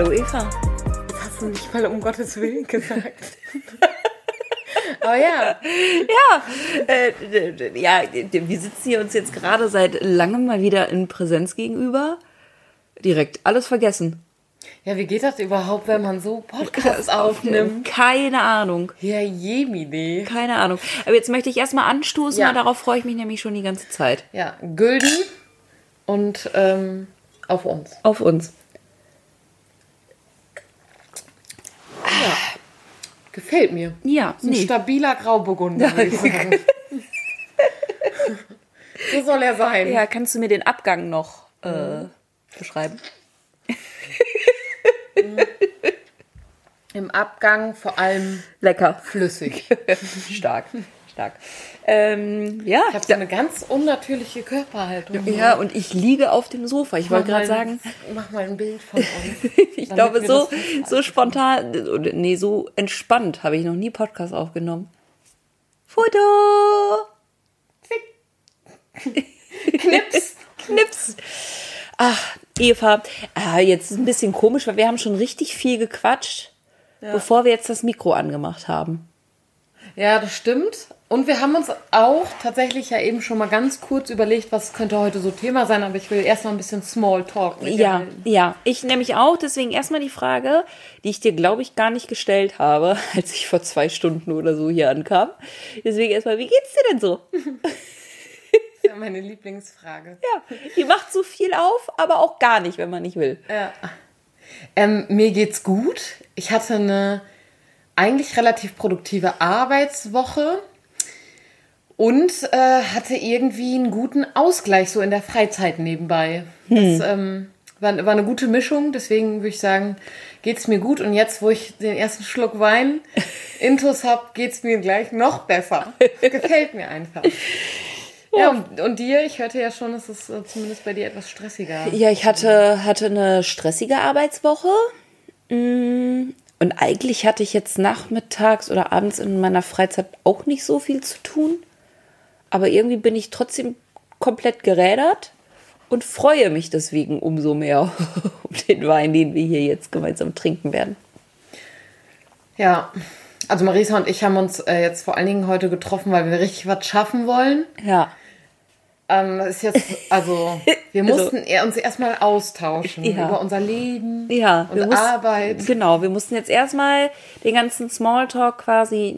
Hallo Eva. Das hast du nicht mal um Gottes Willen gesagt. Aber ja. Ja, äh, ja, wir sitzen hier uns jetzt gerade seit langem mal wieder in Präsenz gegenüber. Direkt alles vergessen. Ja, wie geht das überhaupt, wenn man so Podcasts aufnimmt? Keine Ahnung. Ja, jemine. Keine Ahnung. Aber jetzt möchte ich erstmal anstoßen, Ja. weil darauf freue ich mich nämlich schon die ganze Zeit. Ja, Gülden und ähm, auf uns. Auf uns. Gefällt mir. Ja, Ist ein nee. stabiler Grauburgunder, würde ich sagen. so soll er sein. Ja, kannst du mir den Abgang noch äh, beschreiben? Im Abgang vor allem Lecker. flüssig. Stark. Stark. Ähm, ja. Ich habe so eine ganz unnatürliche Körperhaltung. Ja, und ich liege auf dem Sofa. Ich wollte gerade sagen, Mach mal ein Bild von uns. ich glaube, so, so spontan, nee, so entspannt habe ich noch nie Podcast aufgenommen. Foto! Knips. Knips! Ach, Eva, ah, jetzt ist ein bisschen komisch, weil wir haben schon richtig viel gequatscht, bevor wir jetzt das Mikro angemacht haben. Ja, das stimmt. Und wir haben uns auch tatsächlich ja eben schon mal ganz kurz überlegt, was könnte heute so Thema sein, aber ich will erst mal ein bisschen Small Talk. mit dir Ja, halten. ja, ich nämlich auch. Deswegen erstmal die Frage, die ich dir, glaube ich, gar nicht gestellt habe, als ich vor zwei Stunden oder so hier ankam. Deswegen erstmal, wie geht's dir denn so? Das ist ja meine Lieblingsfrage. Ja, die macht so viel auf, aber auch gar nicht, wenn man nicht will. Ja. Ähm, mir geht's gut. Ich hatte eine eigentlich relativ produktive Arbeitswoche und äh, hatte irgendwie einen guten Ausgleich so in der Freizeit nebenbei. Das ähm, war, war eine gute Mischung, deswegen würde ich sagen, geht's mir gut. Und jetzt, wo ich den ersten Schluck Wein intus hab, geht's mir gleich noch besser. Gefällt mir einfach. Ja, und, und dir, ich hörte ja schon, es ist äh, zumindest bei dir etwas stressiger. Ja, ich hatte, hatte eine stressige Arbeitswoche. Mm, Und eigentlich hatte ich jetzt nachmittags oder abends in meiner Freizeit auch nicht so viel zu tun. Aber irgendwie bin ich trotzdem komplett gerädert und freue mich deswegen umso mehr um den Wein, den wir hier jetzt gemeinsam trinken werden. Ja, also Marisa und ich haben uns äh, jetzt vor allen Dingen heute getroffen, weil wir richtig was schaffen wollen. Ja. Ähm, ist jetzt, also wir Also- mussten eher uns erstmal austauschen Ja. über unser Leben Ja, und mussten- Arbeit. Genau, wir mussten jetzt erstmal den ganzen Smalltalk quasi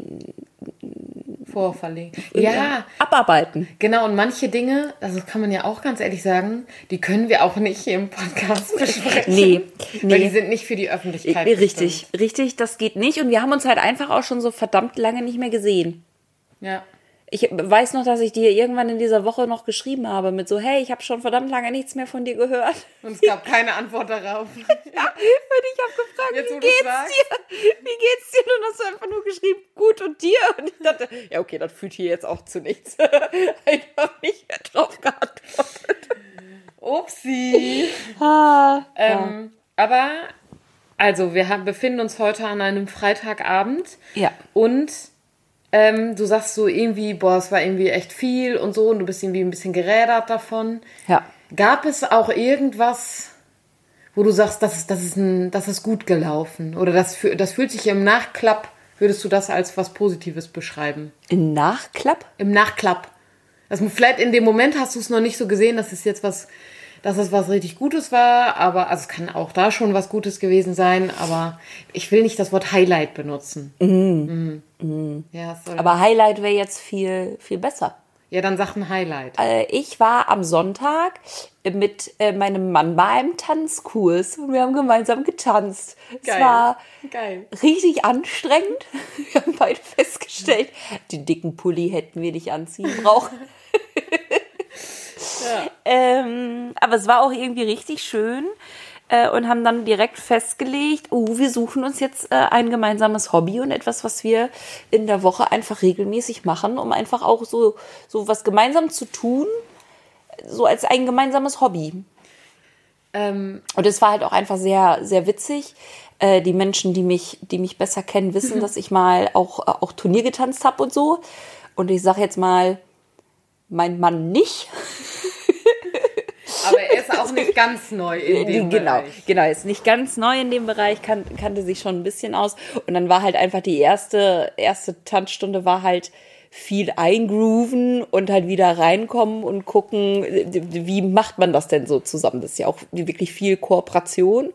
Vorverlegen. Ja, abarbeiten. genau. Und manche Dinge, also das kann man ja auch ganz ehrlich sagen, die können wir auch nicht hier im Podcast besprechen. Nee, Weil nee. die sind nicht für die Öffentlichkeit. Richtig, richtig, das geht nicht. Und wir haben uns halt einfach auch schon so verdammt lange nicht mehr gesehen. bestimmt. Ja. Ich weiß noch, dass ich dir irgendwann in dieser Woche noch geschrieben habe mit so, hey, ich habe schon verdammt lange nichts mehr von dir gehört. Und es gab keine Antwort darauf. Ja, und ich habe gefragt, Jetzt, wie geht's sagst. dir? Wie geht's dir? Und hast du einfach nur geschrieben, gut und dir? Und ich dachte, ja, okay, das führt hier jetzt auch zu nichts. einfach nicht mehr drauf geantwortet. Upsi. Ah, Ähm, aber, also, wir haben, befinden uns heute an einem Freitagabend. Ja. Und ähm, du sagst so irgendwie, boah, es war irgendwie echt viel und so und du bist irgendwie ein bisschen gerädert davon. Ja. Gab es auch irgendwas, wo du sagst, das ist, das ist, ein, das ist gut gelaufen? Oder das, das fühlt sich im Nachklapp, würdest du das als was Positives beschreiben? In Nachklapp? Im Nachklapp. Also vielleicht in dem Moment hast du es noch nicht so gesehen, dass es jetzt was, dass es was richtig Gutes war, aber also es kann auch da schon was Gutes gewesen sein, aber ich will nicht das Wort Highlight benutzen. Mhm. Ja, es soll, Aber Highlight wäre jetzt viel, viel besser. ja, dann sag ein Highlight. Äh, ich war am Sonntag mit äh, meinem Mann bei einem Tanzkurs und wir haben gemeinsam getanzt. Es Geil. war Geil. richtig anstrengend. Wir haben beide festgestellt, den dicken Pulli hätten wir nicht anziehen brauchen. ähm, aber es war auch irgendwie richtig schön äh, und haben dann direkt festgelegt, oh, wir suchen uns jetzt äh, ein gemeinsames Hobby und etwas, was wir in der Woche einfach regelmäßig machen, um einfach auch so, so was gemeinsam zu tun, so als ein gemeinsames Hobby. Ähm, Und es war halt auch einfach sehr, sehr witzig. Äh, die Menschen, die mich, die mich besser kennen, wissen, dass ich mal auch, äh, auch Turnier getanzt habe und so. Und ich sage jetzt mal, mein Mann nicht. Aber er ist auch nicht ganz neu in dem genau, Bereich. genau, ist nicht ganz neu in dem Bereich, kan kannte sich schon ein bisschen aus. Und dann war halt einfach die erste, erste Tanzstunde war halt viel eingrooven und halt wieder reinkommen und gucken, wie macht man das denn so zusammen? Das ist ja auch wirklich viel Kooperation.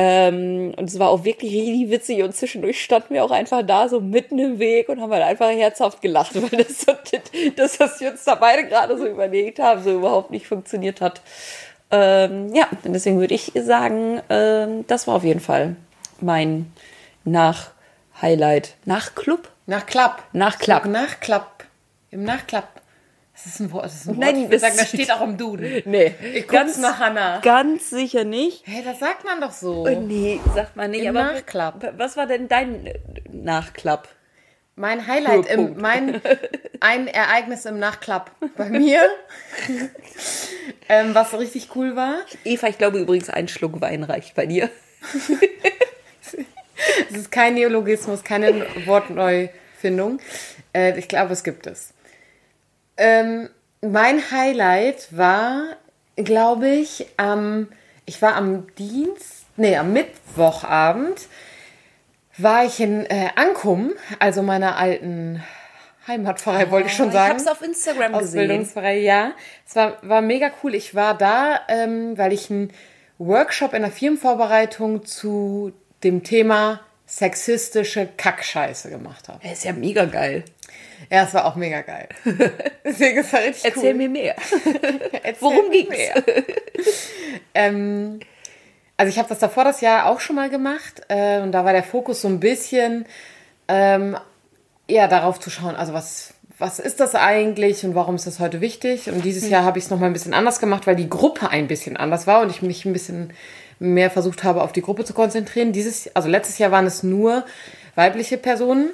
Ähm, und es war auch wirklich richtig witzig und zwischendurch standen wir auch einfach da so mitten im Weg und haben halt einfach herzhaft gelacht, weil das, so, das was wir uns da beide gerade so überlegt haben, so überhaupt nicht funktioniert hat. Ähm, ja, und deswegen würde ich sagen, ähm, das war auf jeden Fall mein Nach-Highlight. Nach-Club? Nach Klapp. Nach Klapp. Nach Klapp. Im Nachklapp. Das ist ein Wort. Das ist ein Wort. Nein, ich würde das- sagen, das steht auch im Duden. Nee, Ich guck's nach Hannah. Ganz sicher nicht. Hey, das sagt man doch so. Oh, nee, sagt man nicht. Im aber Nachklapp. Was war denn dein äh, Nachklapp? Mein Highlight, im, mein, ein Ereignis im Nachklapp bei mir, ähm, was richtig cool war. Eva, ich glaube übrigens, ein Schluck Wein reicht bei dir. Es ist kein Neologismus, keine Wortneufindung. Äh, ich glaube, es gibt es. Ähm, mein Highlight war, glaube ich, am, ich war am Dienst, nee, am Mittwochabend, war ich in äh, Ankum, also meiner alten Heimatpfarrei, wollte ich schon Ich sagen. habe es auf Instagram gesehen. Ausbildungsverein, ja. Es war, war mega cool. Ich war da, ähm, weil ich einen Workshop in der Firmenvorbereitung zu dem Thema sexistische Kackscheiße gemacht habe. Er ist ja mega geil. Ja, es war auch mega geil. Deswegen ist es richtig Erzähl cool. mir mehr. Erzähl Worum ging's? mehr. ähm, also ich habe das davor das Jahr auch schon mal gemacht äh, und da war der Fokus so ein bisschen ähm, eher darauf zu schauen, also was, was ist das eigentlich und warum ist das heute wichtig? Und dieses Jahr habe ich es nochmal ein bisschen anders gemacht, weil die Gruppe ein bisschen anders war und ich mich ein bisschen mehr versucht habe, auf die Gruppe zu konzentrieren. Dieses, also letztes Jahr waren es nur weibliche Personen.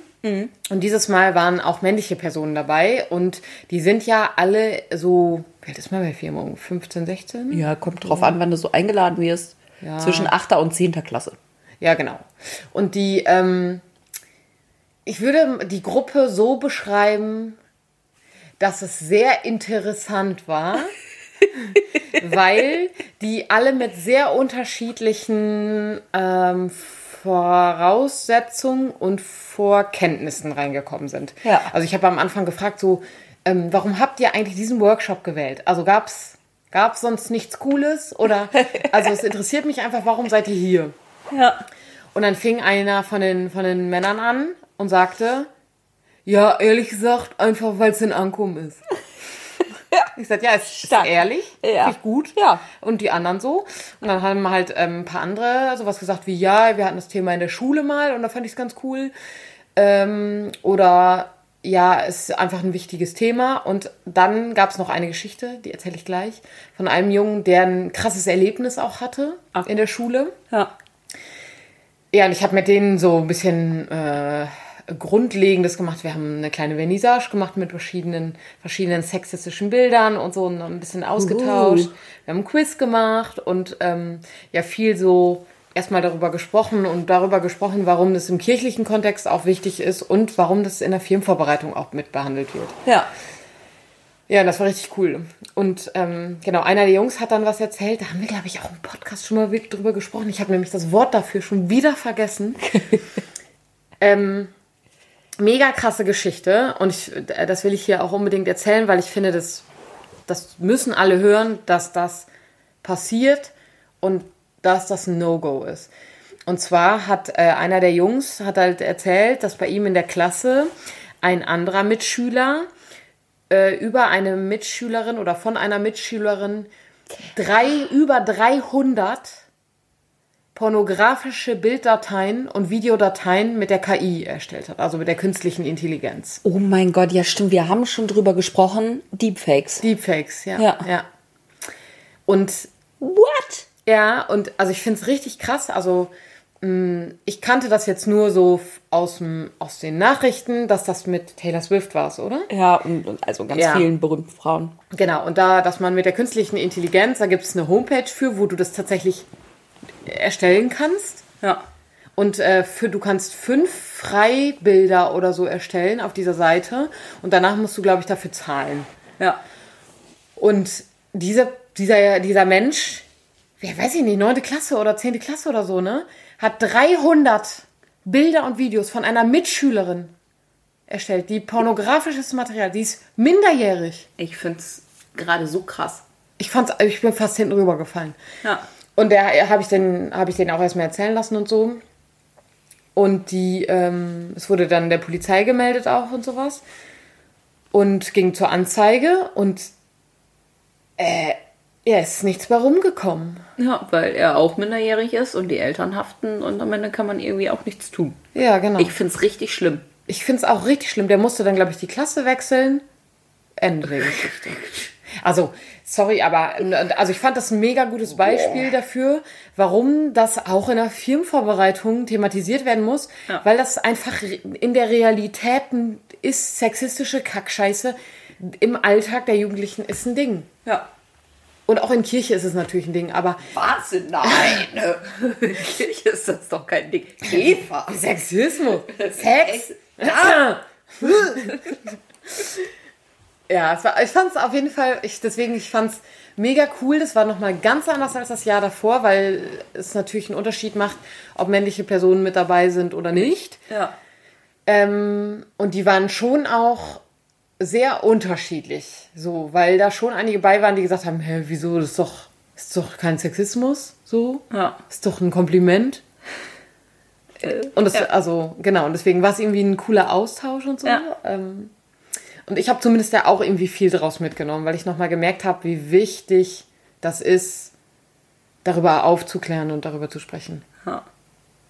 Und dieses Mal waren auch männliche Personen dabei und die sind ja alle so, wie alt ist man bei Firmung? 15, 16? Ja, kommt drauf an, wann du so eingeladen wirst. Ja. Zwischen 8. und 10. Klasse. Ja, genau. Und die, ähm, ich würde die Gruppe so beschreiben, dass es sehr interessant war, weil die alle mit sehr unterschiedlichen ähm, Voraussetzungen und Vorkenntnissen reingekommen sind. Ja. Also ich habe am Anfang gefragt, so, ähm, warum habt ihr eigentlich diesen Workshop gewählt? Also gab's gab's sonst nichts Cooles oder also es interessiert mich einfach, warum seid ihr hier? Ja. Und dann fing einer von den, von den Männern an und sagte, ja, ehrlich gesagt, einfach weil es in Ankum ist. Ich sagte, ja, ist, ist Stark. ehrlich, Ja. ich gut. Ja. Und die anderen so. Und dann haben halt ähm, ein paar andere sowas gesagt wie, ja, wir hatten das Thema in der Schule mal und da fand ich es ganz cool. Ähm, oder ja, es ist einfach ein wichtiges Thema. Und dann gab es noch eine Geschichte, die erzähle ich gleich, von einem Jungen, der ein krasses Erlebnis auch hatte Ach. in der Schule. Ja. Ja, und ich habe mit denen so ein bisschen äh, Grundlegendes gemacht. Wir haben eine kleine Vernissage gemacht mit verschiedenen, verschiedenen sexistischen Bildern und so und ein bisschen ausgetauscht. Wir haben ein Quiz gemacht und ähm, ja, viel so erstmal darüber gesprochen und darüber gesprochen, warum das im kirchlichen Kontext auch wichtig ist und warum das in der Firmenvorbereitung auch mit behandelt wird. Ja. Ja, das war richtig cool. Und ähm, genau, einer der Jungs hat dann was erzählt. Da haben wir, glaube ich, auch im Podcast schon mal wirklich drüber gesprochen. Ich habe nämlich das Wort dafür schon wieder vergessen. ähm, mega krasse Geschichte. Und ich, äh, das will ich hier auch unbedingt erzählen, weil ich finde, das, das müssen alle hören, dass das passiert und dass das ein No-Go ist. Und zwar hat äh, einer der Jungs hat halt erzählt, dass bei ihm in der Klasse ein anderer Mitschüler äh, über eine Mitschülerin oder von einer Mitschülerin drei, über 300 pornografische Bilddateien und Videodateien mit der KI erstellt hat, also mit der künstlichen Intelligenz. Oh mein Gott, ja stimmt, wir haben schon drüber gesprochen. Deepfakes. Deepfakes, ja. Ja. ja. Und What? ja, und also ich finde es richtig krass. Also mh, ich kannte das jetzt nur so aus, dem, aus den Nachrichten, dass das mit Taylor Swift war, oder? Ja, und, und also ganz Ja. vielen berühmten Frauen. Genau, und da, dass man mit der künstlichen Intelligenz, da gibt es eine Homepage für, wo du das tatsächlich erstellen kannst. Ja. Und äh, für, du kannst fünf Freibilder oder so erstellen auf dieser Seite. Und danach musst du, glaube ich, dafür zahlen. Ja. Und diese dieser, dieser Mensch, wer weiß ich nicht, neunte Klasse oder zehnte Klasse oder so, ne? Hat 300 Bilder und Videos von einer Mitschülerin erstellt, die pornografisches Material, die ist minderjährig. Ich finde es gerade so krass. Ich fand's, ich bin fast hinten rübergefallen. Ja. Und der habe ich den, habe ich den auch erstmal erzählen lassen und so. Und die, ähm, es wurde dann der Polizei gemeldet auch und sowas. Und ging zur Anzeige und äh, ja, ist nichts bei rumgekommen. Ja, weil er auch minderjährig ist und die Eltern haften und am Ende kann man irgendwie auch nichts tun. Ja, genau. Ich finde es richtig schlimm. Ich finde es auch richtig schlimm. Der musste dann, glaube ich, die Klasse wechseln. Ende der Geschichte. Also, sorry, aber also ich fand das ein mega gutes Beispiel dafür, warum das auch in der Firmenvorbereitung thematisiert werden muss, Ja. weil das einfach in der Realität ist sexistische Kackscheiße im Alltag der Jugendlichen ist ein Ding. Ja. Und auch in Kirche ist es natürlich ein Ding, aber Was? Nein. In Kirche ist das doch kein Ding. Eva. Sexismus, Sex. Ja, ja war, ich fand es auf jeden Fall, ich, deswegen, ich fand es mega cool. Das war nochmal ganz anders als das Jahr davor, weil es natürlich einen Unterschied macht, ob männliche Personen mit dabei sind oder nicht. Ja. Ähm, und die waren schon auch sehr unterschiedlich, so, weil da schon einige bei waren, die gesagt haben, hä, wieso, das ist doch, ist doch kein Sexismus, so, Ja. ist doch ein Kompliment. Und das, ja. also, genau, und deswegen war es irgendwie ein cooler Austausch und so. Ja. Ähm, und ich habe zumindest da auch irgendwie viel draus mitgenommen, weil ich nochmal gemerkt habe, wie wichtig das ist, darüber aufzuklären und darüber zu sprechen. Ja.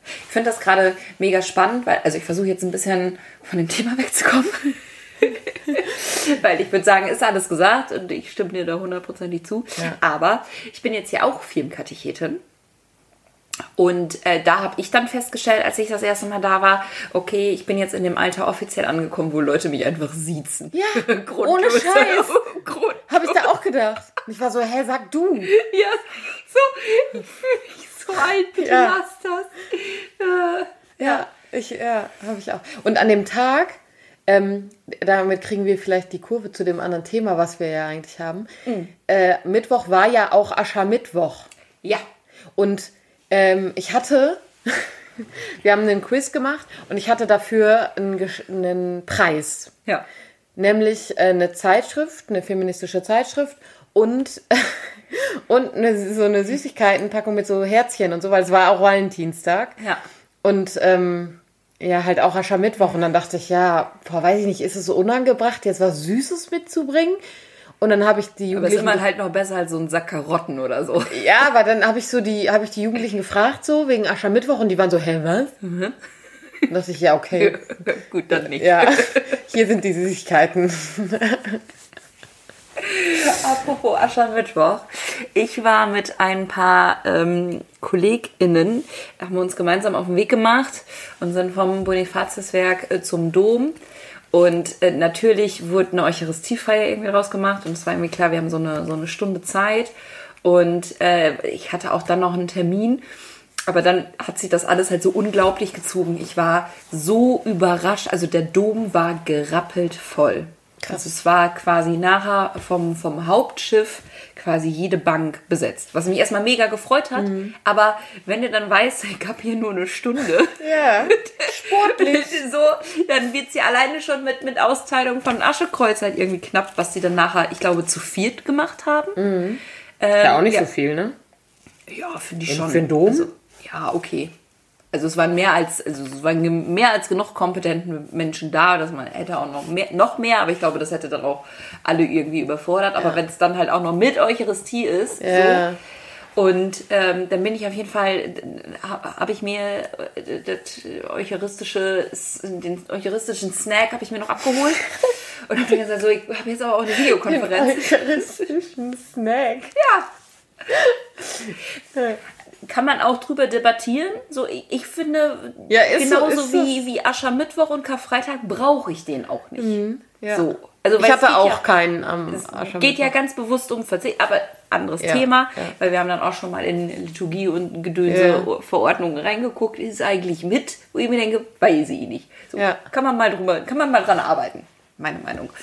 Ich finde das gerade mega spannend, weil, also ich versuche jetzt ein bisschen von dem Thema wegzukommen. weil ich würde sagen, ist alles gesagt und ich stimme dir da hundertprozentig zu. Ja. Aber ich bin jetzt ja auch Filmkatechetin. Und äh, da habe ich dann festgestellt, als ich das erste Mal da war, okay, ich bin jetzt in dem Alter offiziell angekommen, wo Leute mich einfach siezen. Ja, ohne Scheiß. Habe ich da auch gedacht. Ich war so, hä, sag du. Ja, so, ich fühle mich so alt, bitte Ja. lass das. Äh, Ja, ich, ja, habe ich auch. Und an dem Tag, ähm, damit kriegen wir vielleicht die Kurve zu dem anderen Thema, was wir ja eigentlich haben. Äh, Mittwoch war ja auch Aschermittwoch. ja, Und ähm, ich hatte, wir haben einen Quiz gemacht und ich hatte dafür einen, einen Preis. ja. Nämlich äh, eine Zeitschrift, eine feministische Zeitschrift und, und eine, so eine Süßigkeitenpackung mit so Herzchen und so, weil es war auch Valentinstag. Ja. Und ähm, ja, halt auch Aschermittwoch. Und dann dachte ich, ja, boah, weiß ich nicht, ist es so unangebracht, jetzt was Süßes mitzubringen? Und dann habe ich die Aber ist Jugendlichen. immer halt noch besser als so ein Sack Karotten oder so. ja, aber dann habe ich so die, habe ich die Jugendlichen gefragt, so wegen Aschermittwoch, und die waren so, hä, was? Mhm. Dachte ich, ja, okay. Gut, dann nicht. Ja, hier sind die Süßigkeiten. Apropos Aschermittwoch. Ich war mit ein paar ähm, KollegInnen, haben wir uns gemeinsam auf den Weg gemacht und sind vom Bonifatiuswerk äh, zum Dom. Und äh, natürlich wurde eine Eucharistiefeier irgendwie rausgemacht und es war irgendwie klar, wir haben so eine, so eine Stunde Zeit. Und äh, ich hatte auch dann noch einen Termin. Aber dann hat sich das alles halt so unglaublich gezogen. Ich war so überrascht. Also der Dom war gerappelt voll. Also es war quasi nachher vom, vom Hauptschiff quasi jede Bank besetzt. Was mich erstmal mega gefreut hat. Aber wenn du dann weißt, ich habe hier nur eine Stunde. Ja, sportlich. so, dann wird sie alleine schon mit, mit Austeilung von Aschekreuz halt irgendwie knapp, was sie dann nachher, ich glaube, zu viert gemacht haben. Ähm, Ja, auch nicht ja. so viel, ne? Ja, finde ich Und schon. für den Dom? Also, ja, okay. Also es waren mehr als, also es waren mehr als genug kompetente Menschen da, dass man hätte auch noch mehr, noch mehr, aber ich glaube, das hätte dann auch alle irgendwie überfordert. Aber wenn es dann halt auch noch mit Eucharistie ist, Ja. so, und ähm, dann bin ich auf jeden Fall, habe hab ich mir äh, das eucharistische, den eucharistischen Snack habe ich mir noch abgeholt. Und habe gesagt, so, ich habe jetzt aber auch eine Videokonferenz. Eucharistischen Snack. Ja. Kann man auch drüber debattieren. So, ich, ich finde, Ja, so, genauso ist wie, wie Aschermittwoch und Karfreitag brauche ich den auch nicht. Mhm, ja. So. Also, ich es geht auch ja, keinen am Es Aschermittwoch. geht ja ganz bewusst um Verzicht, aber anderes Ja, Thema, weil wir haben dann auch schon mal in Liturgie und Gedönse. Verordnungen reingeguckt, ist es eigentlich mit, wo ich mir denke, weiß ich nicht. So. Kann man mal drüber, kann man mal dran arbeiten. Meine Meinung.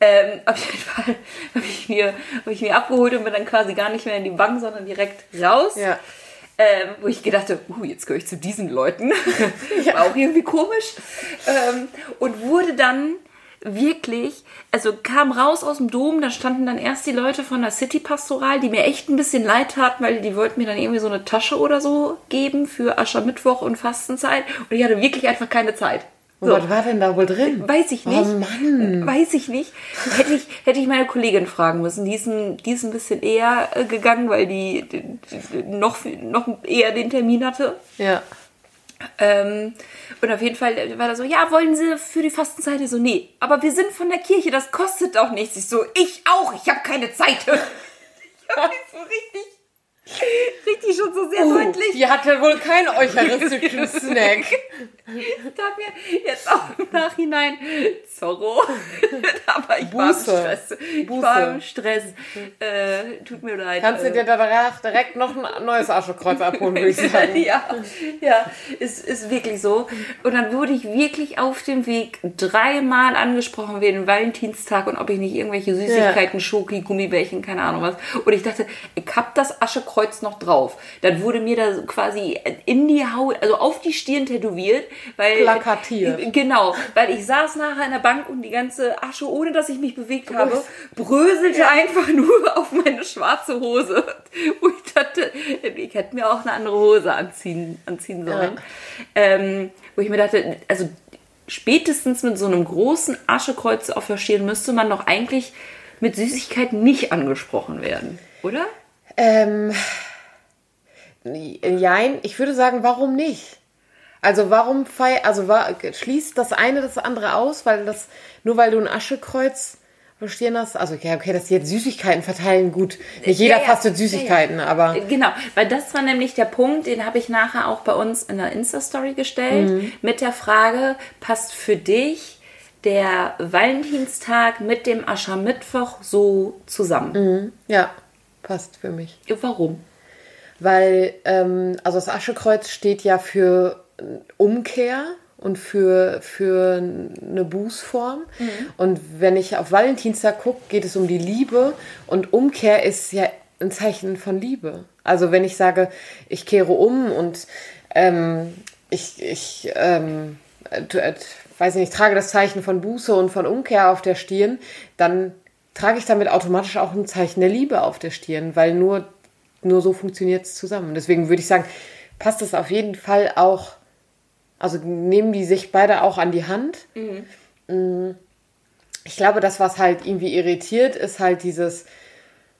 Ähm, auf jeden Fall habe ich, mir, hab ich mir abgeholt und bin dann quasi gar nicht mehr in die Bank, sondern direkt raus. Ja. Ähm, wo ich gedacht habe, uh, jetzt gehöre ich zu diesen Leuten. War auch irgendwie komisch. Ähm, und wurde dann wirklich, also kam raus aus dem Dom, da standen dann erst die Leute von der City Pastoral, die mir echt ein bisschen leid taten, weil die wollten mir dann irgendwie so eine Tasche oder so geben für Aschermittwoch und Fastenzeit. Und ich hatte wirklich einfach keine Zeit. So. Was war denn da wohl drin? Weiß ich nicht. Oh Mann. Weiß ich nicht. Hätte ich, hätte ich meine Kollegin fragen müssen. Die ist ein, die ist ein bisschen eher äh, gegangen, weil die, die, noch, noch eher den Termin hatte. Ja. Ähm, und auf jeden Fall war da so, ja, wollen Sie für die Fastenzeit? Ich So, nee, aber wir sind von der Kirche, das kostet auch nichts. Ich so, ich auch, ich habe keine Zeit. Ich habe nicht so richtig, richtig schon so sehr Uh, deutlich. die hatte wohl keinen eucharistischen Snack. Ich dachte mir jetzt auch im Nachhinein, Zorro. aber ich war im Buße. Stress. Ich Buße. war im Stress. Äh, tut mir leid. Kannst du äh, dir danach direkt noch ein neues Aschekreuz abholen, würde ich sagen. ja, ja, ist, ist wirklich so. Und dann wurde ich wirklich auf dem Weg dreimal angesprochen wegen Valentinstag und ob ich nicht irgendwelche Süßigkeiten, Schoki, Gummibärchen, keine Ahnung was. Und ich dachte, ich hab das Aschekreuz noch drauf. Dann wurde mir da quasi in die Haut, also auf die Stirn tätowiert, weil Plakatiert. Genau, weil ich saß nachher in der Bank und die ganze Asche, ohne dass ich mich bewegt habe, bröselte einfach nur auf meine schwarze Hose. Wo ich dachte, ich hätte mir auch eine andere Hose anziehen, anziehen sollen. Ähm, wo ich mir dachte, also spätestens mit so einem großen Aschekreuz auf der Stirn müsste man doch eigentlich mit Süßigkeiten nicht angesprochen werden, oder? Ähm, jein, ich würde sagen, warum nicht? Also warum fei also wa schließt das eine das andere aus, weil das nur weil du ein Aschekreuz verstehen hast, also okay, okay, dass die jetzt Süßigkeiten verteilen, gut, nicht jeder Ja, ja. fastet Süßigkeiten, aber Genau, weil das war nämlich der Punkt, den habe ich nachher auch bei uns in der Insta-Story gestellt, Mhm. mit der Frage, passt für dich der Valentinstag mit dem Aschermittwoch so zusammen? ja, passt für mich. Warum? Weil, ähm, also das Aschekreuz steht ja für Umkehr und für, für eine Bußform. Und wenn ich auf Valentinstag gucke, geht es um die Liebe und Umkehr ist ja ein Zeichen von Liebe. Also wenn ich sage, ich kehre um und ähm, ich, ich ähm, äh, weiß nicht, trage das Zeichen von Buße und von Umkehr auf der Stirn, dann trage ich damit automatisch auch ein Zeichen der Liebe auf der Stirn, weil nur, nur so funktioniert es zusammen. Deswegen würde ich sagen, passt es auf jeden Fall auch, also nehmen die sich beide auch an die Hand. Mm. Ich glaube, das, was halt irgendwie irritiert, ist halt dieses,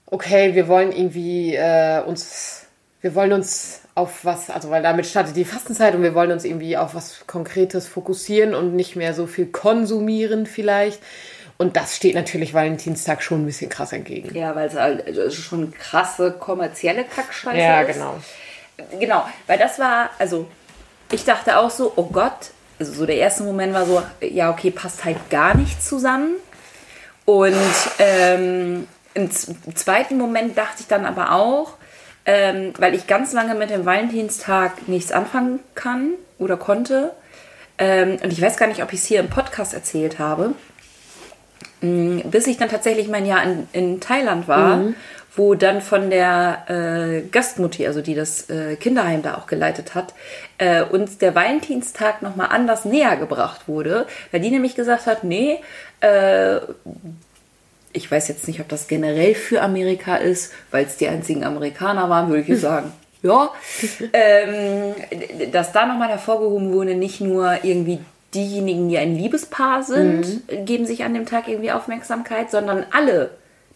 okay, wir wollen irgendwie äh, uns, wir wollen uns auf was, also weil damit startet die Fastenzeit und wir wollen uns irgendwie auf was Konkretes fokussieren und nicht mehr so viel konsumieren vielleicht. Und das steht natürlich Valentinstag schon ein bisschen krass entgegen. Ja, weil es halt also schon krasse kommerzielle Kackscheiße Ja, ist. genau. Genau, weil das war, also ich dachte auch so, oh Gott, also so der erste Moment war so, ja, okay, passt halt gar nicht zusammen. Und ähm, im zweiten Moment dachte ich dann aber auch, ähm, weil ich ganz lange mit dem Valentinstag nichts anfangen kann oder konnte. Ähm, und ich weiß gar nicht, ob ich es hier im Podcast erzählt habe. Mm, Bis ich dann tatsächlich mein Jahr in, in Thailand war, wo dann von der äh, Gastmutti, also die das äh, Kinderheim da auch geleitet hat, äh, uns der Valentinstag nochmal anders näher gebracht wurde, weil die nämlich gesagt hat, nee, äh, ich weiß jetzt nicht, ob das generell für Amerika ist, weil es die einzigen Amerikaner waren, würde ich sagen. Ja, ähm, dass da nochmal hervorgehoben wurde, nicht nur irgendwie diejenigen, die ein Liebespaar sind, geben sich an dem Tag irgendwie Aufmerksamkeit, sondern alle,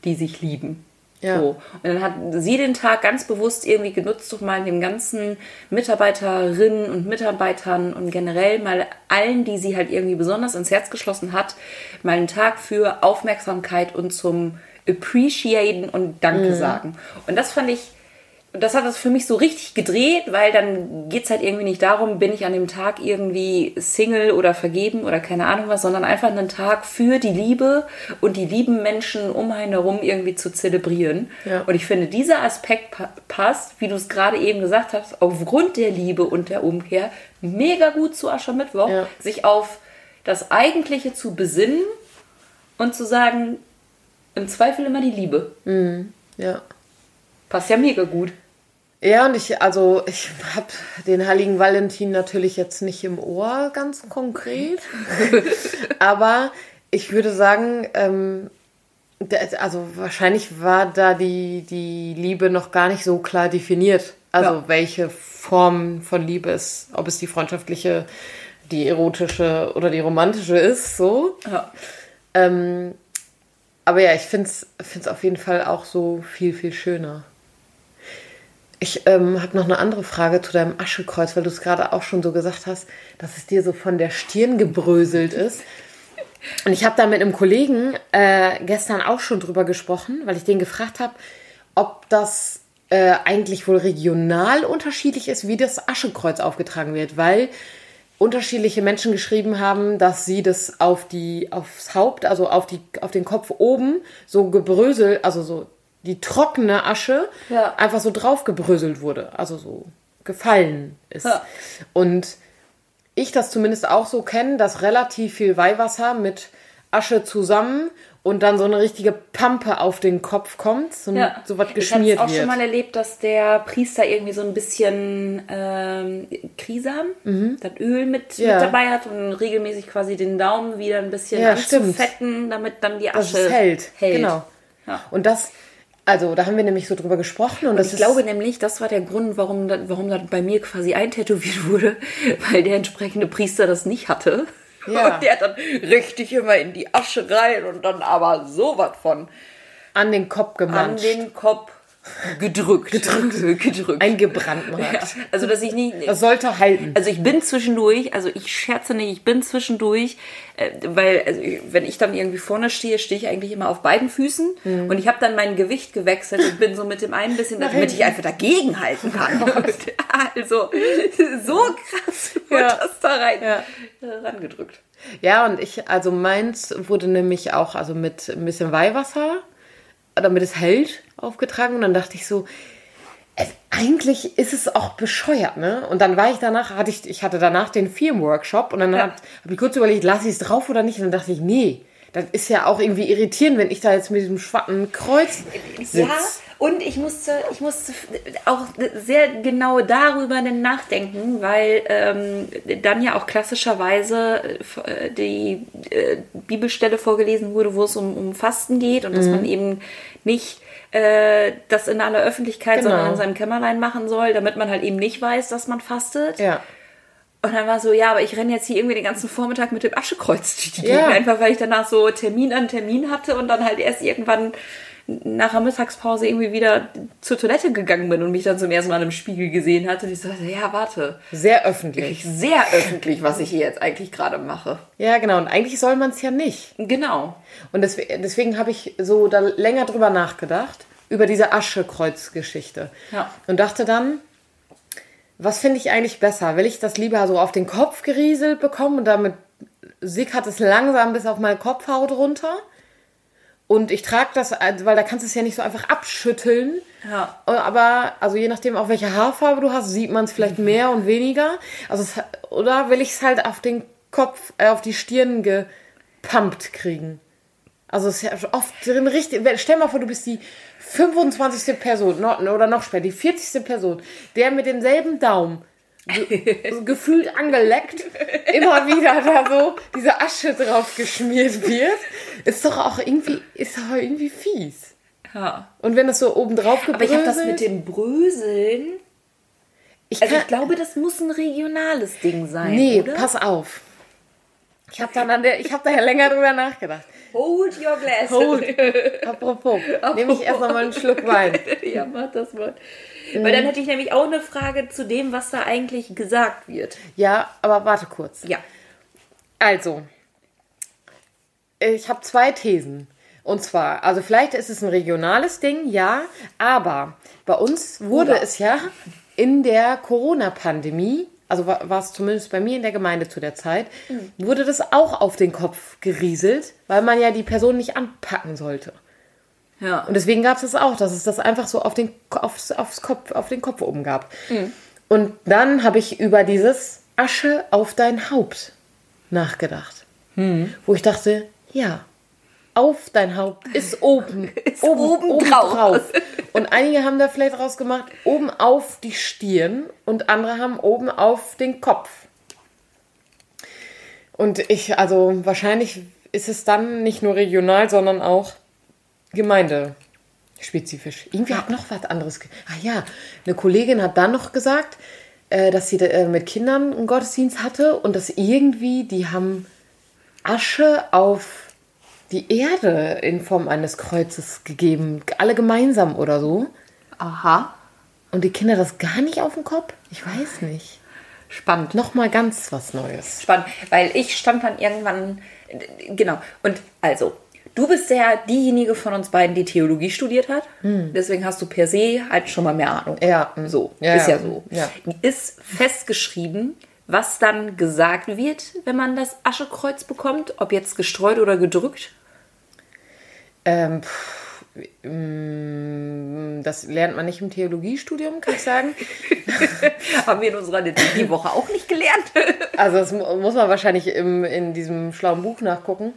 die sich lieben. Ja. So. Und dann hat sie den Tag ganz bewusst irgendwie genutzt, um mal den ganzen Mitarbeiterinnen und Mitarbeitern und generell mal allen, die sie halt irgendwie besonders ins Herz geschlossen hat, mal einen Tag für Aufmerksamkeit und zum Appreciaten und Danke sagen. Und das fand ich, das hat das für mich so richtig gedreht, weil dann geht es halt irgendwie nicht darum, bin ich an dem Tag irgendwie Single oder vergeben oder keine Ahnung was, sondern einfach einen Tag für die Liebe und die lieben Menschen um einen herum irgendwie zu zelebrieren. Ja. Und ich finde, dieser Aspekt pa passt, wie du es gerade eben gesagt hast, aufgrund der Liebe und der Umkehr mega gut zu Aschermittwoch, Ja. sich auf das Eigentliche zu besinnen und zu sagen, im Zweifel immer die Liebe. Ja. Passt ja mega gut. Ja, und ich, also ich habe den heiligen Valentin natürlich jetzt nicht im Ohr ganz konkret. Aber ich würde sagen, ähm, also wahrscheinlich war da die, die Liebe noch gar nicht so klar definiert. Also Ja. welche Form von Liebe es, ob es die freundschaftliche, die erotische oder die romantische ist, so. Ja. Ähm, aber ja, ich finde es auf jeden Fall auch so viel, viel schöner. Ich ähm, habe noch eine andere Frage zu deinem Aschekreuz, weil du es gerade auch schon so gesagt hast, dass es dir so von der Stirn gebröselt ist. Und ich habe da mit einem Kollegen äh, gestern auch schon drüber gesprochen, weil ich den gefragt habe, ob das äh, eigentlich wohl regional unterschiedlich ist, wie das Aschekreuz aufgetragen wird, weil unterschiedliche Menschen geschrieben haben, dass sie das auf die aufs Haupt, also auf die auf den Kopf oben so gebröselt, also so die trockene Asche Ja. einfach so drauf gebröselt wurde, also so gefallen ist. Ja. Und ich das zumindest auch so kenne, dass relativ viel Weihwasser mit Asche zusammen und dann so eine richtige Pampe auf den Kopf kommt, so, Ja. so was ich geschmiert habe auch wird. schon mal erlebt, dass der Priester irgendwie so ein bisschen ähm, Krisam, das Öl mit, Mhm. Ja. mit dabei hat und regelmäßig quasi den Daumen wieder ein bisschen Ja, stimmt. anzufetten, damit dann die Asche es hält. Genau. Ja. Und das, also da haben wir nämlich so drüber gesprochen und, das Ich glaube nämlich, das war der Grund, warum, das- warum das bei mir quasi eintätowiert wurde, weil der entsprechende Priester das nicht hatte. Ja. Und der hat dann richtig immer in die Asche rein und dann aber sowas von an den Kopf an gemanscht, den Kopf gedrückt. Gedrückt. gedrückt. eingebrandmarkt. Ja, also, dass ich nicht. Das sollte halten. Also ich bin zwischendurch, also ich scherze nicht, ich bin zwischendurch, äh, weil also wenn ich dann irgendwie vorne stehe, stehe ich eigentlich immer auf beiden Füßen und ich habe dann mein Gewicht gewechselt und bin so mit dem einen bisschen, damit ich einfach dagegen halten kann. also so krass wird Ja. das da rein Ja. rangedrückt. Ja, und ich, also meins wurde nämlich auch, also mit ein bisschen Weihwasser, damit es hält, aufgetragen. Und dann dachte ich so, es, eigentlich ist es auch bescheuert, ne? Und dann war ich danach, hatte ich, ich hatte danach den Filmworkshop und dann Ja. habe ich kurz überlegt, lasse ich es drauf oder nicht? Und dann dachte ich, nee, das ist ja auch irgendwie irritierend, wenn ich da jetzt mit diesem schwatten Kreuz sitze. Ja, und ich musste, ich musste auch sehr genau darüber nachdenken, weil ähm, dann ja auch klassischerweise äh, die äh, Bibelstelle vorgelesen wurde, wo es um, um Fasten geht und dass man eben nicht äh, das in aller Öffentlichkeit, Genau. sondern in seinem Kämmerlein machen soll, damit man halt eben nicht weiß, dass man fastet. Ja. Und dann war so, ja, aber ich renne jetzt hier irgendwie den ganzen Vormittag mit dem Aschekreuz durch die Ja. Gegend, einfach weil ich danach so Termin an Termin hatte und dann halt erst irgendwann nach der Mittagspause irgendwie wieder zur Toilette gegangen bin und mich dann zum ersten Mal im Spiegel gesehen hatte. Und ich so, ja, warte. Sehr öffentlich. Sehr öffentlich, was ich hier jetzt eigentlich gerade mache. Ja, genau. Und eigentlich soll man es ja nicht. Genau. Und deswegen, deswegen habe ich so da länger drüber nachgedacht, über diese Aschekreuz-Geschichte. Ja. Und dachte dann, was finde ich eigentlich besser? Will ich das lieber so auf den Kopf gerieselt bekommen und damit sickert es langsam bis auf meine Kopfhaut runter? Und ich trage das, also, weil da kannst du es ja nicht so einfach abschütteln. Ja. Aber, also je nachdem, auch welche Haarfarbe du hast, sieht man es vielleicht mehr und weniger. Also, es, oder will ich es halt auf den Kopf, äh, auf die Stirn gepumpt kriegen? Also, es ist ja oft drin richtig. Stell mal vor, du bist die 25. Person oder noch später, die 40. Person, der mit demselben Daumen ge gefühlt angeleckt immer wieder da so diese Asche drauf geschmiert wird. Ist doch auch irgendwie, ist doch irgendwie fies. Ja. Und wenn das so oben drauf Aber ich habe das gebröselt- mit dem Bröseln. Ich Also ich glaube, das muss ein regionales Ding sein. nee, oder? pass auf. Ich habe ich habe da ja länger drüber nachgedacht. Hold your glass. Hold. Apropos, nehme ich erst noch mal einen Schluck Wein. ja, mach das mal. Weil dann hätte ich nämlich auch eine Frage zu dem, was da eigentlich gesagt wird. Ja, aber warte kurz. Ja. Also, ich habe zwei Thesen. Und zwar, also vielleicht ist es ein regionales Ding, ja, aber bei uns wurde Oder. es ja in der Corona-Pandemie, also war, war es zumindest bei mir in der Gemeinde zu der Zeit, wurde das auch auf den Kopf gerieselt, weil man ja die Person nicht anpacken sollte. Ja. Und deswegen gab es das auch, dass es das einfach so auf den, aufs, aufs Kopf, auf den Kopf oben gab. Und dann habe ich über dieses Asche auf dein Haupt nachgedacht. Wo ich dachte, ja, auf dein Haupt ist oben. Ist oben drauf. Und einige haben da vielleicht rausgemacht, oben auf die Stirn und andere haben oben auf den Kopf. Und ich, also wahrscheinlich ist es dann nicht nur regional, sondern auch gemeindespezifisch. Irgendwie hat noch was anderes. Ah ja, eine Kollegin hat dann noch gesagt, äh, dass sie äh, mit Kindern einen Gottesdienst hatte und dass irgendwie, die haben Asche auf die Erde in Form eines Kreuzes gegeben. Alle gemeinsam oder so. Aha. Und die Kinder das gar nicht auf dem Kopf? Ich weiß nicht. Spannend. Nochmal ganz was Neues. Spannend, weil ich stand dann irgendwann, genau, und also, du bist ja diejenige von uns beiden, die Theologie studiert hat, deswegen hast du per se halt schon mal mehr Ahnung. Ja. So, Ja, ist ja, ja. so. Ja. Ist festgeschrieben, was dann gesagt wird, wenn man das Aschekreuz bekommt, ob jetzt gestreut oder gedrückt. Ähm, pff, mm, das lernt man nicht im Theologiestudium, kann ich sagen. Haben wir in unserer die Woche auch nicht gelernt. Also das mu- muss man wahrscheinlich im, in diesem schlauen Buch nachgucken.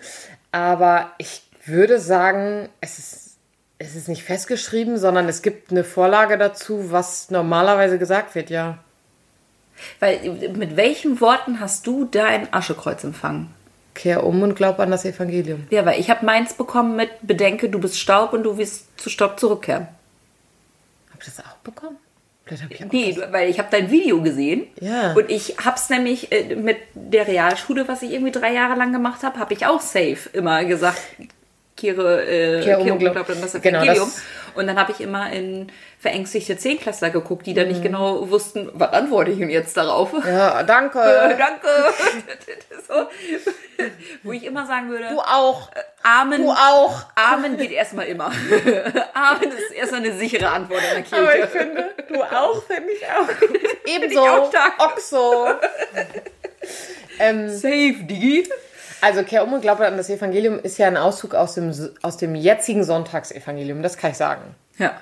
Aber ich würde sagen, es ist, es ist nicht festgeschrieben, sondern es gibt eine Vorlage dazu, was normalerweise gesagt wird, ja. Weil mit welchen Worten hast du dein Aschekreuz empfangen? Kehr um und glaub an das Evangelium. Ja, weil ich habe meins bekommen mit Bedenke, du bist Staub und du wirst zu Staub zurückkehren. Hab ich das auch bekommen? Ich Nee, weil ich habe dein Video gesehen Ja. und ich hab's nämlich äh, mit der Realschule, was ich irgendwie drei Jahre lang gemacht habe, habe ich auch safe immer gesagt, Kehre, äh, Kehr Kehre und glaub- glaubt an das Genau, Evangelium. das- und dann habe ich immer in verängstigte Zehnklässler geguckt, die dann Mhm. nicht genau wussten, was antworte ich denn jetzt darauf? Ja, danke. Äh, danke. so, wo ich immer sagen würde, Du auch. Amen. Du auch. Amen geht erstmal immer. Amen ist erstmal eine sichere Antwort in der Aber ich Kirche. finde, du auch, finde ich auch. Ebenso. ich auch stark. Oxo. ähm, Safe, Digi. also, Kehr um und glaube an das Evangelium ist ja ein Auszug aus dem, aus dem jetzigen Sonntagsevangelium, das kann ich sagen. Ja.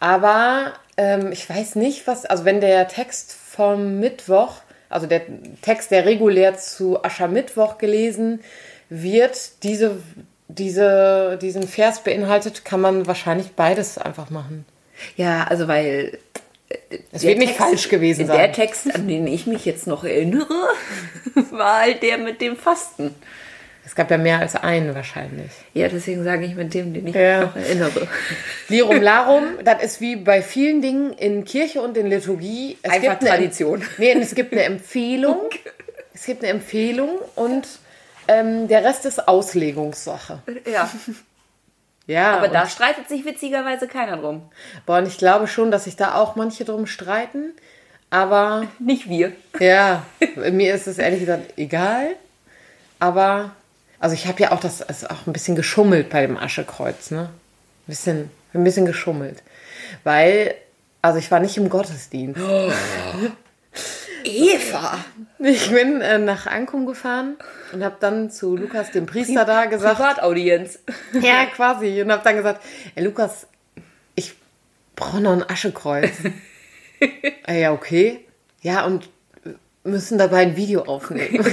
Aber ähm, ich weiß nicht, was, also wenn der Text vom Mittwoch, also der Text, der regulär zu Aschermittwoch gelesen wird, diese, diese, diesen Vers beinhaltet, kann man wahrscheinlich beides einfach machen. Ja, also weil. Es der wird nicht falsch gewesen Der sein. Text, an den ich mich jetzt noch erinnere, war halt der mit dem Fasten. Es gab ja mehr als einen wahrscheinlich. Ja, deswegen sage ich mit dem, den ich Ja. noch erinnere. Lirum Larum, das ist wie bei vielen Dingen in Kirche und in Liturgie. Es Einfach gibt eine- Tradition. Nee, und es gibt eine Empfehlung. Es gibt eine Empfehlung und ähm, der Rest ist Auslegungssache. Ja, Ja, aber da streitet sich witzigerweise keiner drum. boah, und ich glaube schon, dass sich da auch manche drum streiten. Aber Nicht wir. ja, mir ist es ehrlich gesagt egal. Aber, also ich habe ja auch das, ist auch ein bisschen geschummelt bei dem Aschekreuz, ne? Ein bisschen, ein bisschen geschummelt. Weil, also ich war nicht im Gottesdienst. Eva! Ich bin äh, nach Ankum gefahren und habe dann zu Lukas, dem Priester da, gesagt, Privataudienz. ja, quasi, und habe dann gesagt, ey, Lukas, ich brauche noch ein Aschekreuz. ah, ja, okay. Ja, und müssen dabei ein Video aufnehmen.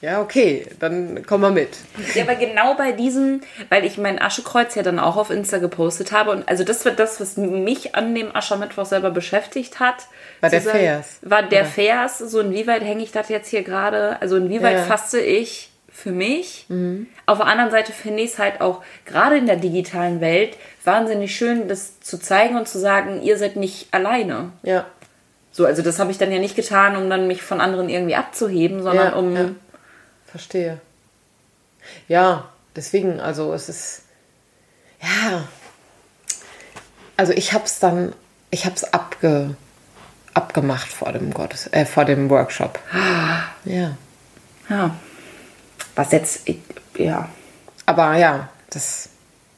Ja, okay, dann komm mal mit. Ja, aber genau bei diesem, weil ich mein Aschekreuz ja dann auch auf Insta gepostet habe und also das war das, was mich an dem Aschermittwoch selber beschäftigt hat. War der Vers. War der Vers, so inwieweit hänge ich das jetzt hier gerade, also inwieweit Ja. faste ich für mich. Auf der anderen Seite finde ich es halt auch gerade in der digitalen Welt wahnsinnig schön, das zu zeigen und zu sagen, ihr seid nicht alleine. Ja, So, also das habe ich dann ja nicht getan, um dann mich von anderen irgendwie abzuheben, sondern ja, um ja. Verstehe. Ja, deswegen, also es ist, ja, also ich hab's dann, ich hab's abge, abgemacht vor dem Gottes, äh, vor dem Workshop. Ja, ja. Was jetzt, ich, ja. aber ja, das,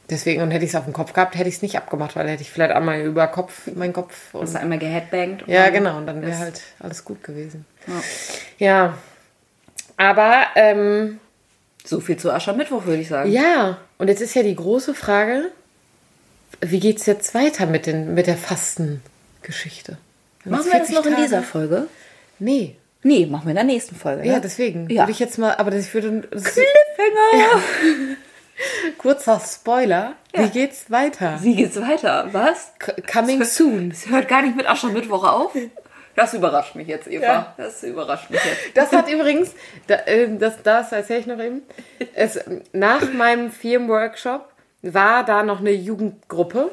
deswegen, und hätte ich es auf dem Kopf gehabt, hätte ich es nicht abgemacht, weil hätte ich vielleicht einmal über Kopf, meinen Kopf und Hast du einmal geheadbangt? Ja, genau, und dann wäre halt alles gut gewesen. Ja, aber ähm, So viel zu Aschermittwoch, würde ich sagen. ja, und jetzt ist ja die große Frage, wie geht's jetzt weiter mit, den, mit der Fastengeschichte? Machen wir das 40 noch in Tage. dieser Folge? Nee. Nee, machen wir in der nächsten Folge. Ja, ne? deswegen Ja. würde ich jetzt mal, aber das würde. Das, Cliffhanger! Kurzer Spoiler. Ja. Wie geht's weiter? Wie geht's weiter? Was? C coming soon. Es hört gar nicht mit Aschermittwoch auf. Das überrascht mich jetzt, Eva. Ja. Das überrascht mich jetzt. Das hat übrigens, da, äh, das, das erzähle ich noch eben, es, nach meinem Firmenworkshop war da noch eine Jugendgruppe,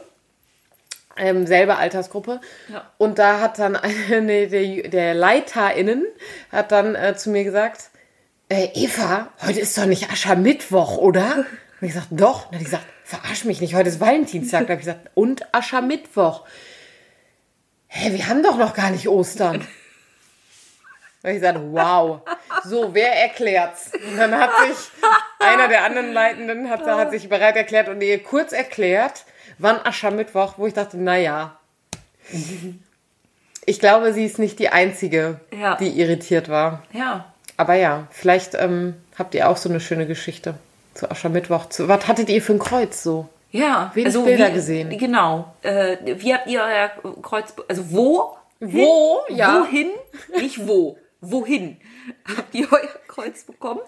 ähm, selbe Altersgruppe. Ja. Und da hat dann eine der, der LeiterInnen hat dann äh, zu mir gesagt, äh, Eva, heute ist doch nicht Aschermittwoch, oder? Und ich gesagt, doch. Und dann hat die gesagt, verarsch mich nicht, heute ist Valentinstag. Da habe ich gesagt, und Aschermittwoch. Hä, wir haben doch noch gar nicht Ostern. Und ich sagte, wow. So, wer erklärt's? Und dann hat sich einer der anderen Leitenden hat, hat sich bereit erklärt und ihr kurz erklärt, wann Aschermittwoch, wo ich dachte, na ja. Ich glaube, sie ist nicht die Einzige, Ja. die irritiert war. Ja. Aber ja, vielleicht ähm, habt ihr auch so eine schöne Geschichte zu Aschermittwoch. Zu, was hattet ihr für ein Kreuz so? Ja. Wenig Bilder wie, gesehen. Genau. Äh, wie habt ihr euer Kreuz... Also wo? Wo? Hin? Ja. Wohin? Nicht wo. Wohin? Habt ihr euer Kreuz bekommen?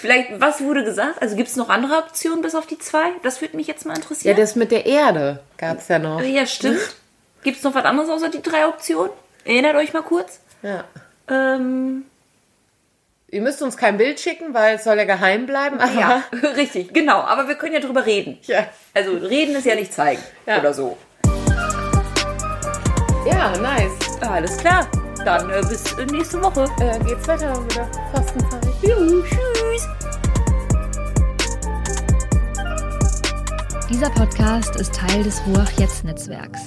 Vielleicht, was wurde gesagt? Also gibt es noch andere Optionen bis auf die zwei? Das würde mich jetzt mal Ja, interessieren. das mit der Erde gab's ja noch. Ja, stimmt. Gibt es noch was anderes außer die drei Optionen? Erinnert euch mal kurz. Ja. Ähm, Ihr müsst uns kein Bild schicken, weil es soll ja geheim bleiben. Aber ja, richtig, genau. Aber wir können ja drüber reden. Ja. Also reden ist ja nicht zeigen. Ja. Oder so. Ja, nice. Alles klar. Dann äh, bis äh, nächste Woche. Äh, geht's weiter mit der Fastenzeit? Juhu, tschüss. Dieser Podcast ist Teil des Ruach Jetzt Netzwerks.